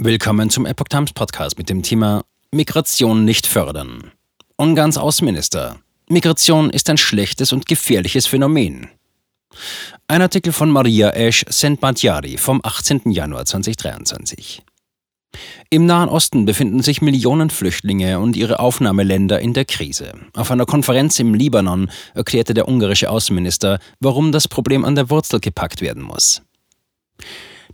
Willkommen zum Epoch Times Podcast mit dem Thema Migration nicht fördern. Ungarns Außenminister. Migration ist ein schlechtes und gefährliches Phänomen. Ein Artikel von Maria Esch Sentmatjari vom 18. Januar 2023. Im Nahen Osten befinden sich Millionen Flüchtlinge und ihre Aufnahmeländer in der Krise. Auf einer Konferenz im Libanon erklärte der ungarische Außenminister, warum das Problem an der Wurzel gepackt werden muss.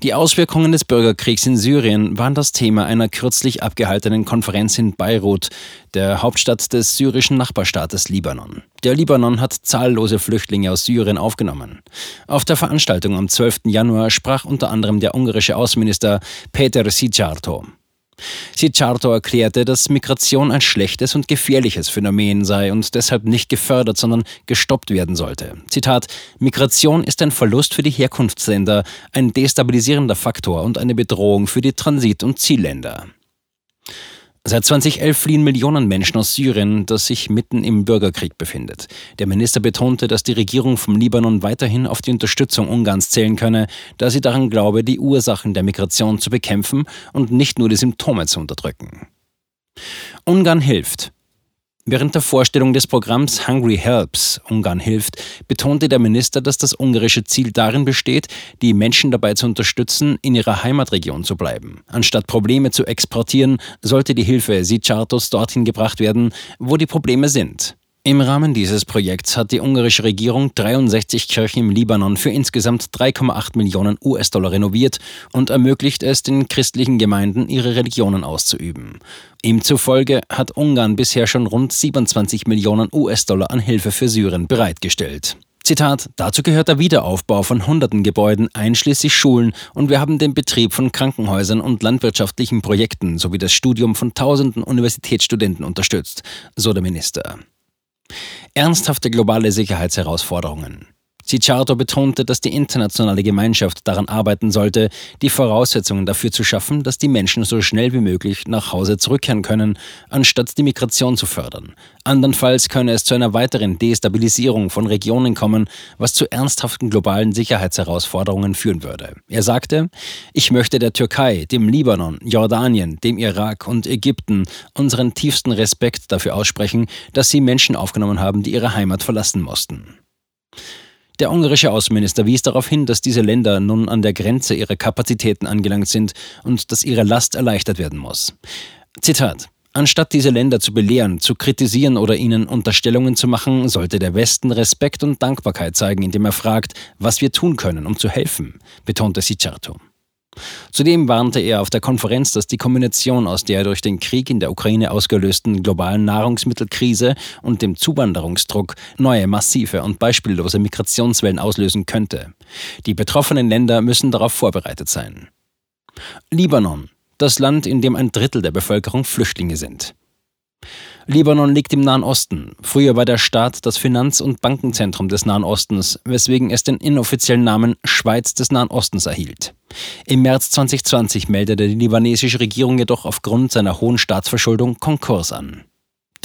Die Auswirkungen des Bürgerkriegs in Syrien waren das Thema einer kürzlich abgehaltenen Konferenz in Beirut, der Hauptstadt des syrischen Nachbarstaates Libanon. Der Libanon hat zahllose Flüchtlinge aus Syrien aufgenommen. Auf der Veranstaltung am 12. Januar sprach unter anderem der ungarische Außenminister Peter Sijarto. Sicciarto erklärte, dass Migration ein schlechtes und gefährliches Phänomen sei und deshalb nicht gefördert, sondern gestoppt werden sollte. Zitat: Migration ist ein Verlust für die Herkunftsländer, ein destabilisierender Faktor und eine Bedrohung für die Transit- und Zielländer. Seit 2011 fliehen Millionen Menschen aus Syrien, das sich mitten im Bürgerkrieg befindet. Der Minister betonte, dass die Regierung vom Libanon weiterhin auf die Unterstützung Ungarns zählen könne, da sie daran glaube, die Ursachen der Migration zu bekämpfen und nicht nur die Symptome zu unterdrücken. Ungarn hilft. Während der Vorstellung des Programms Hungry Helps Ungarn hilft, betonte der Minister, dass das ungarische Ziel darin besteht, die Menschen dabei zu unterstützen, in ihrer Heimatregion zu bleiben. Anstatt Probleme zu exportieren, sollte die Hilfe Sichartos dorthin gebracht werden, wo die Probleme sind. Im Rahmen dieses Projekts hat die ungarische Regierung 63 Kirchen im Libanon für insgesamt 3,8 Millionen US-Dollar renoviert und ermöglicht es den christlichen Gemeinden, ihre Religionen auszuüben. Ihm zufolge hat Ungarn bisher schon rund 27 Millionen US-Dollar an Hilfe für Syrien bereitgestellt. Zitat, dazu gehört der Wiederaufbau von hunderten Gebäuden, einschließlich Schulen, und wir haben den Betrieb von Krankenhäusern und landwirtschaftlichen Projekten sowie das Studium von tausenden Universitätsstudenten unterstützt, so der Minister. Ernsthafte globale Sicherheitsherausforderungen. Cicciardo betonte, dass die internationale Gemeinschaft daran arbeiten sollte, die Voraussetzungen dafür zu schaffen, dass die Menschen so schnell wie möglich nach Hause zurückkehren können, anstatt die Migration zu fördern. Andernfalls könne es zu einer weiteren Destabilisierung von Regionen kommen, was zu ernsthaften globalen Sicherheitsherausforderungen führen würde. Er sagte, ich möchte der Türkei, dem Libanon, Jordanien, dem Irak und Ägypten unseren tiefsten Respekt dafür aussprechen, dass sie Menschen aufgenommen haben, die ihre Heimat verlassen mussten. Der ungarische Außenminister wies darauf hin, dass diese Länder nun an der Grenze ihrer Kapazitäten angelangt sind und dass ihre Last erleichtert werden muss. Zitat Anstatt diese Länder zu belehren, zu kritisieren oder ihnen Unterstellungen zu machen, sollte der Westen Respekt und Dankbarkeit zeigen, indem er fragt, was wir tun können, um zu helfen, betonte Sicharto. Zudem warnte er auf der Konferenz, dass die Kombination aus der durch den Krieg in der Ukraine ausgelösten globalen Nahrungsmittelkrise und dem Zuwanderungsdruck neue massive und beispiellose Migrationswellen auslösen könnte. Die betroffenen Länder müssen darauf vorbereitet sein. Libanon, das Land, in dem ein Drittel der Bevölkerung Flüchtlinge sind. Libanon liegt im Nahen Osten. Früher war der Staat das Finanz- und Bankenzentrum des Nahen Ostens, weswegen es den inoffiziellen Namen Schweiz des Nahen Ostens erhielt. Im März 2020 meldete die libanesische Regierung jedoch aufgrund seiner hohen Staatsverschuldung Konkurs an.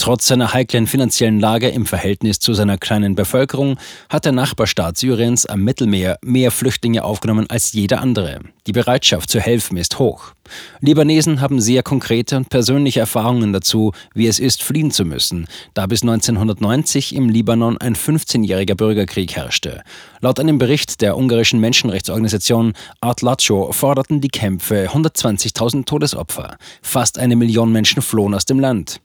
Trotz seiner heiklen finanziellen Lage im Verhältnis zu seiner kleinen Bevölkerung hat der Nachbarstaat Syriens am Mittelmeer mehr Flüchtlinge aufgenommen als jeder andere. Die Bereitschaft zu helfen ist hoch. Libanesen haben sehr konkrete und persönliche Erfahrungen dazu, wie es ist, fliehen zu müssen, da bis 1990 im Libanon ein 15-jähriger Bürgerkrieg herrschte. Laut einem Bericht der ungarischen Menschenrechtsorganisation Art Lacho forderten die Kämpfe 120.000 Todesopfer. Fast eine Million Menschen flohen aus dem Land.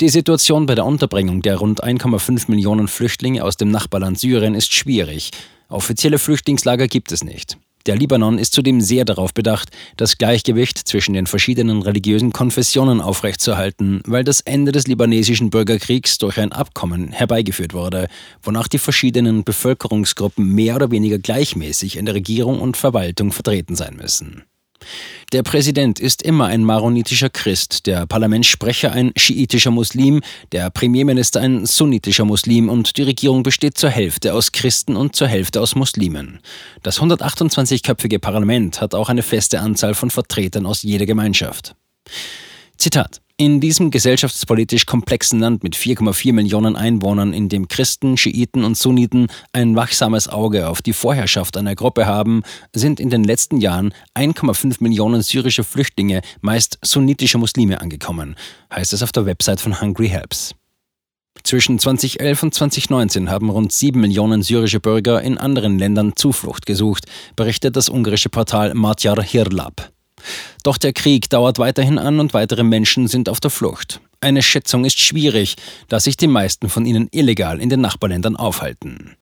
Die Situation bei der Unterbringung der rund 1,5 Millionen Flüchtlinge aus dem Nachbarland Syrien ist schwierig. Offizielle Flüchtlingslager gibt es nicht. Der Libanon ist zudem sehr darauf bedacht, das Gleichgewicht zwischen den verschiedenen religiösen Konfessionen aufrechtzuerhalten, weil das Ende des libanesischen Bürgerkriegs durch ein Abkommen herbeigeführt wurde, wonach die verschiedenen Bevölkerungsgruppen mehr oder weniger gleichmäßig in der Regierung und Verwaltung vertreten sein müssen. Der Präsident ist immer ein maronitischer Christ, der Parlamentssprecher ein schiitischer Muslim, der Premierminister ein sunnitischer Muslim und die Regierung besteht zur Hälfte aus Christen und zur Hälfte aus Muslimen. Das 128-köpfige Parlament hat auch eine feste Anzahl von Vertretern aus jeder Gemeinschaft. Zitat In diesem gesellschaftspolitisch komplexen Land mit 4,4 Millionen Einwohnern, in dem Christen, Schiiten und Sunniten ein wachsames Auge auf die Vorherrschaft einer Gruppe haben, sind in den letzten Jahren 1,5 Millionen syrische Flüchtlinge, meist sunnitische Muslime, angekommen, heißt es auf der Website von Hungry Helps. Zwischen 2011 und 2019 haben rund 7 Millionen syrische Bürger in anderen Ländern Zuflucht gesucht, berichtet das ungarische Portal Matjar Hirlab. Doch der Krieg dauert weiterhin an und weitere Menschen sind auf der Flucht. Eine Schätzung ist schwierig, da sich die meisten von ihnen illegal in den Nachbarländern aufhalten.